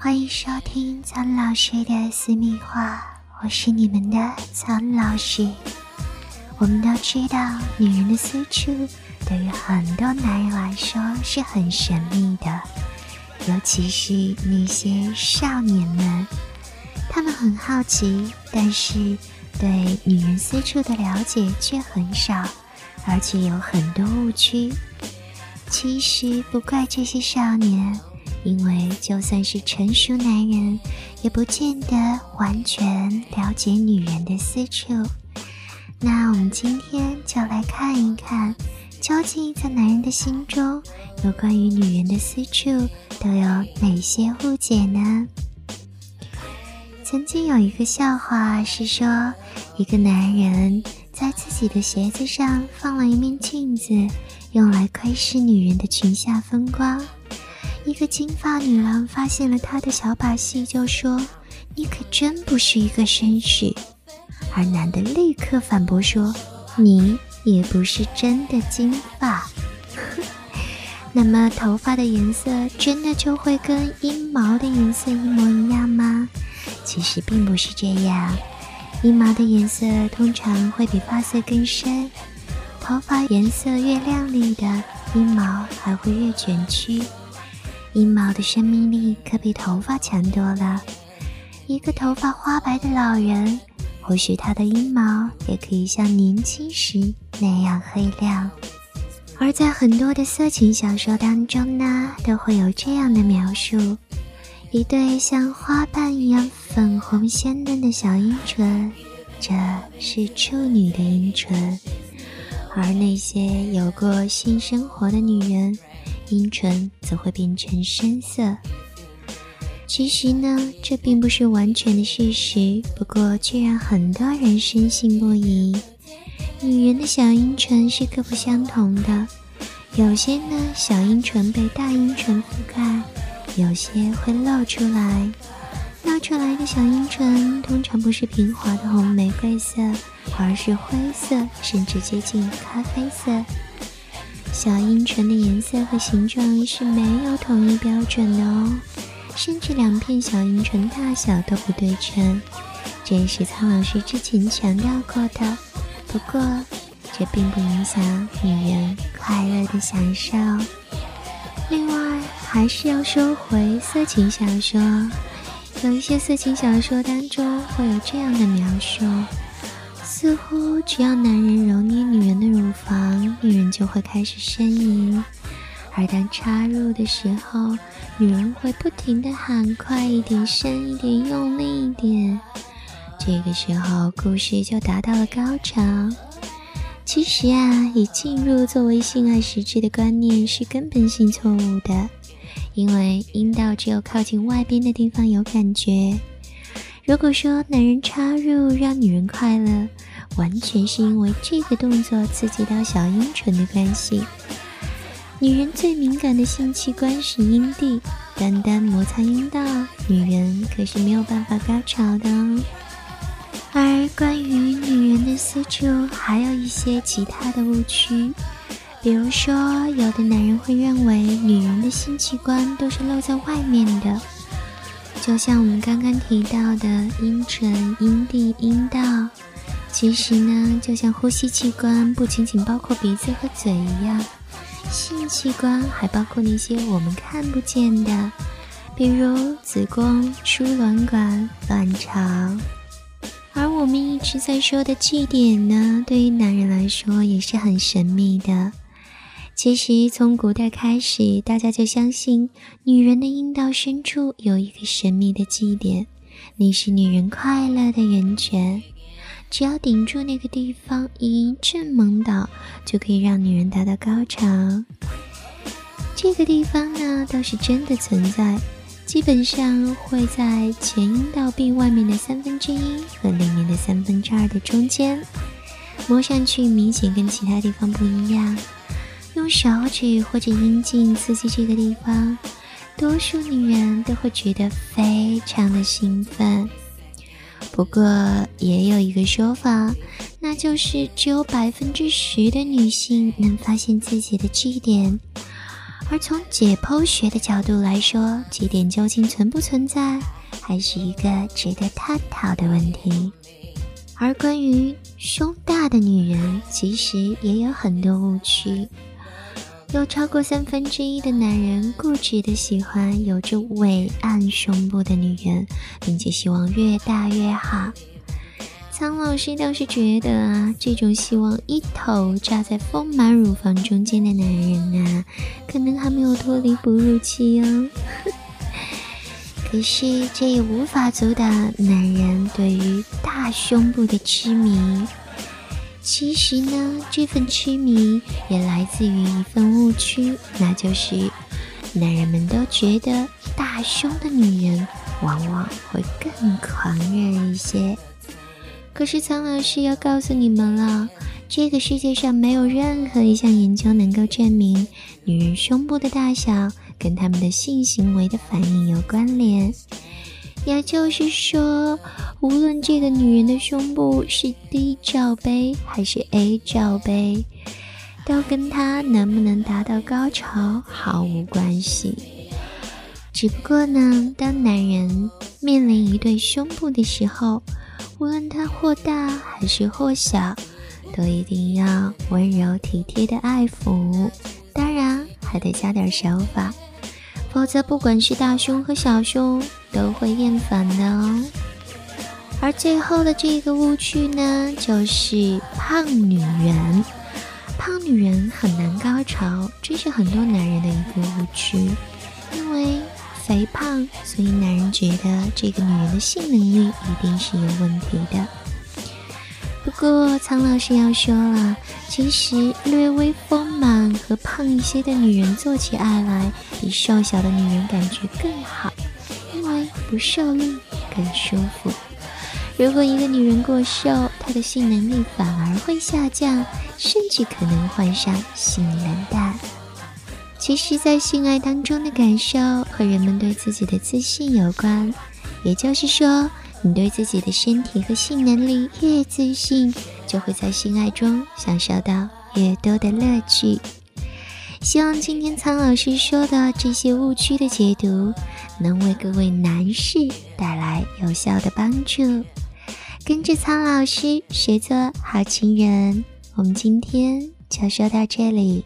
欢迎收听苍老师的私密话，我是你们的苍老师。我们都知道，女人的私处对于很多男人来说是很神秘的，尤其是那些少年们，他们很好奇，但是对女人私处的了解却很少，而且有很多误区。其实不怪这些少年。因为就算是成熟男人，也不见得完全了解女人的私处。那我们今天就来看一看，究竟在男人的心中，有关于女人的私处都有哪些误解呢？曾经有一个笑话是说，一个男人在自己的鞋子上放了一面镜子，用来窥视女人的裙下风光。一个金发女郎发现了他的小把戏，就说：“你可真不是一个绅士。”而男的立刻反驳说：“你也不是真的金发。”那么头发的颜色真的就会跟阴毛的颜色一模一样吗？其实并不是这样，阴毛的颜色通常会比发色更深，头发颜色越亮丽的阴毛还会越卷曲。阴毛的生命力可比头发强多了。一个头发花白的老人，或许他的阴毛也可以像年轻时那样黑亮。而在很多的色情小说当中呢，都会有这样的描述：一对像花瓣一样粉红鲜嫩的小阴唇，这是处女的阴唇。而那些有过性生活的女人。阴唇则会变成深色。其实呢，这并不是完全的事实，不过却让很多人深信不疑。女人的小阴唇是各不相同的，有些呢小阴唇被大阴唇覆盖，有些会露出来。露出来的小阴唇通常不是平滑的红玫瑰色，而是灰色，甚至接近咖啡色。小阴唇的颜色和形状是没有统一标准的哦，甚至两片小阴唇大小都不对称，这也是苍老师之前强调过的。不过，这并不影响女人快乐的享受。另外，还是要说回色情小说，有一些色情小说当中会有这样的描述。似乎只要男人揉捏女人的乳房，女人就会开始呻吟；而当插入的时候，女人会不停的喊“快一点，深一点，用力一点”。这个时候，故事就达到了高潮。其实啊，以进入作为性爱实质的观念是根本性错误的，因为阴道只有靠近外边的地方有感觉。如果说男人插入让女人快乐，完全是因为这个动作刺激到小阴唇的关系。女人最敏感的性器官是阴蒂，单单摩擦阴道，女人可是没有办法高潮的哦。而关于女人的私处，还有一些其他的误区，比如说，有的男人会认为女人的性器官都是露在外面的。就像我们刚刚提到的阴唇、阴蒂、阴道，其实呢，就像呼吸器官不仅仅包括鼻子和嘴一样，性器官还包括那些我们看不见的，比如子宫、输卵管、卵巢。而我们一直在说的祭点呢，对于男人来说也是很神秘的。其实，从古代开始，大家就相信女人的阴道深处有一个神秘的祭点，那是女人快乐的源泉。只要顶住那个地方，一阵猛倒，就可以让女人达到高潮。这个地方呢，倒是真的存在，基本上会在前阴道壁外面的三分之一和里面的三分之二的中间，摸上去明显跟其他地方不一样。用手指或者阴茎刺激这个地方，多数女人都会觉得非常的兴奋。不过也有一个说法，那就是只有百分之十的女性能发现自己的 G 点，而从解剖学的角度来说，这点究竟存不存在，还是一个值得探讨的问题。而关于胸大的女人，其实也有很多误区。有超过三分之一的男人固执的喜欢有着伟岸胸部的女人，并且希望越大越好。苍老师倒是觉得啊，这种希望一头扎在丰满乳房中间的男人啊，可能还没有脱离哺乳期哦。可是这也无法阻挡男人对于大胸部的痴迷。其实呢，这份痴迷也来自于一份误区，那就是男人们都觉得大胸的女人往往会更狂热一些。可是苍老师要告诉你们了，这个世界上没有任何一项研究能够证明女人胸部的大小跟她们的性行为的反应有关联。也就是说，无论这个女人的胸部是 D 罩杯还是 A 罩杯，都跟她能不能达到高潮毫无关系。只不过呢，当男人面临一对胸部的时候，无论它或大还是或小，都一定要温柔体贴的爱抚，当然还得加点手法，否则不管是大胸和小胸都会厌烦的哦。而最后的这个误区呢，就是胖女人，胖女人很难高潮，这是很多男人的一个误区，因为。肥胖，所以男人觉得这个女人的性能力一定是有问题的。不过苍老师要说了，其实略微丰满和胖一些的女人做起爱来，比瘦小的女人感觉更好，因为不受力更舒服。如果一个女人过瘦，她的性能力反而会下降，甚至可能患上性冷淡。其实，在性爱当中的感受和人们对自己的自信有关。也就是说，你对自己的身体和性能力越自信，就会在性爱中享受到越多的乐趣。希望今天苍老师说的这些误区的解读，能为各位男士带来有效的帮助。跟着苍老师学做好情人，我们今天就说到这里。